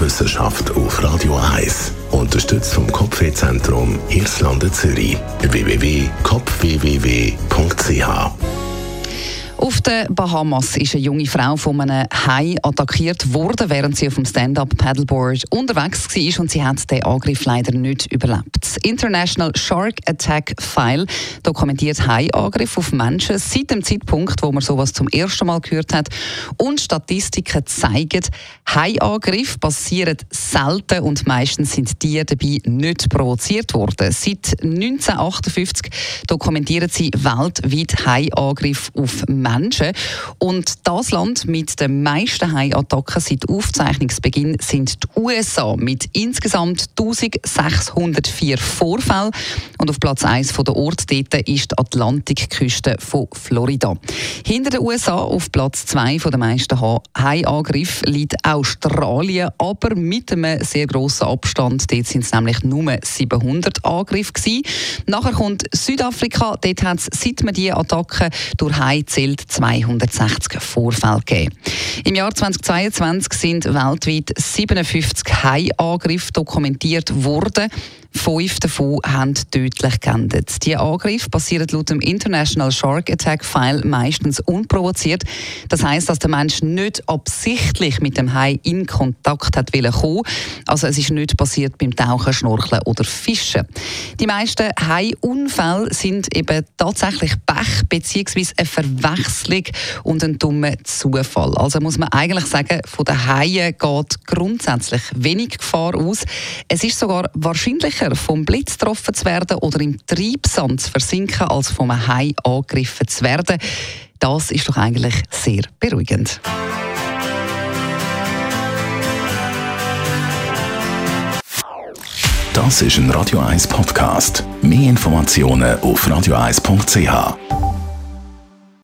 Wissenschaft auf Radio 1. Unterstützt vom Kopfwehzentrum Irlande Zürich. www.kopfwww.ch auf den Bahamas ist eine junge Frau von einem Hai attackiert worden, während sie auf dem Stand-up-Paddleboard unterwegs war und sie hat den Angriff leider nicht überlebt. Das International Shark Attack File dokumentiert Hai-Angriffe auf Menschen seit dem Zeitpunkt, wo man sowas zum ersten Mal gehört hat. Und Statistiken zeigen, Hai-Angriffe passieren selten und meistens sind die dabei nicht provoziert worden. Seit 1958 dokumentieren sie weltweit Hai-Angriffe auf Menschen. Menschen. Und das Land mit den meisten Haiattacken seit Aufzeichnungsbeginn sind die USA mit insgesamt 1604 Vorfällen. Und auf Platz 1 der Ort dort ist die Atlantikküste von Florida. Hinter den USA auf Platz 2 der meisten Haiangriffen liegt Australien, aber mit einem sehr grossen Abstand. Dort sind es nämlich nur 700 Angriffe gewesen. Nachher kommt Südafrika. Dort hat es, seit man diese Attacken durch Hai zählt, Welt 260 Vorfälle gegeben. Im Jahr 2022 sind weltweit 57 Hai-Angriffe dokumentiert worden. Fünf davon haben tödlich geendet. Die Angriffe passieren laut dem International Shark Attack File meistens unprovoziert. Das heißt, dass der Mensch nicht absichtlich mit dem Hai in Kontakt hat wollen kommen. Also es ist nicht passiert beim Tauchen, Schnorcheln oder Fischen. Die meisten Hai-Unfälle sind eben tatsächlich Pech bzw. eine Verwechslung und ein dummer Zufall. Also muss man eigentlich sagen, von den Haien geht grundsätzlich wenig Gefahr aus. Es ist sogar wahrscheinlicher sicher, vom Blitz getroffen zu werden oder im Treibsand zu versinken, als vom Hai angegriffen zu werden. Das ist doch eigentlich sehr beruhigend. Das ist ein Radio 1 Podcast. Mehr Informationen auf radio1.ch.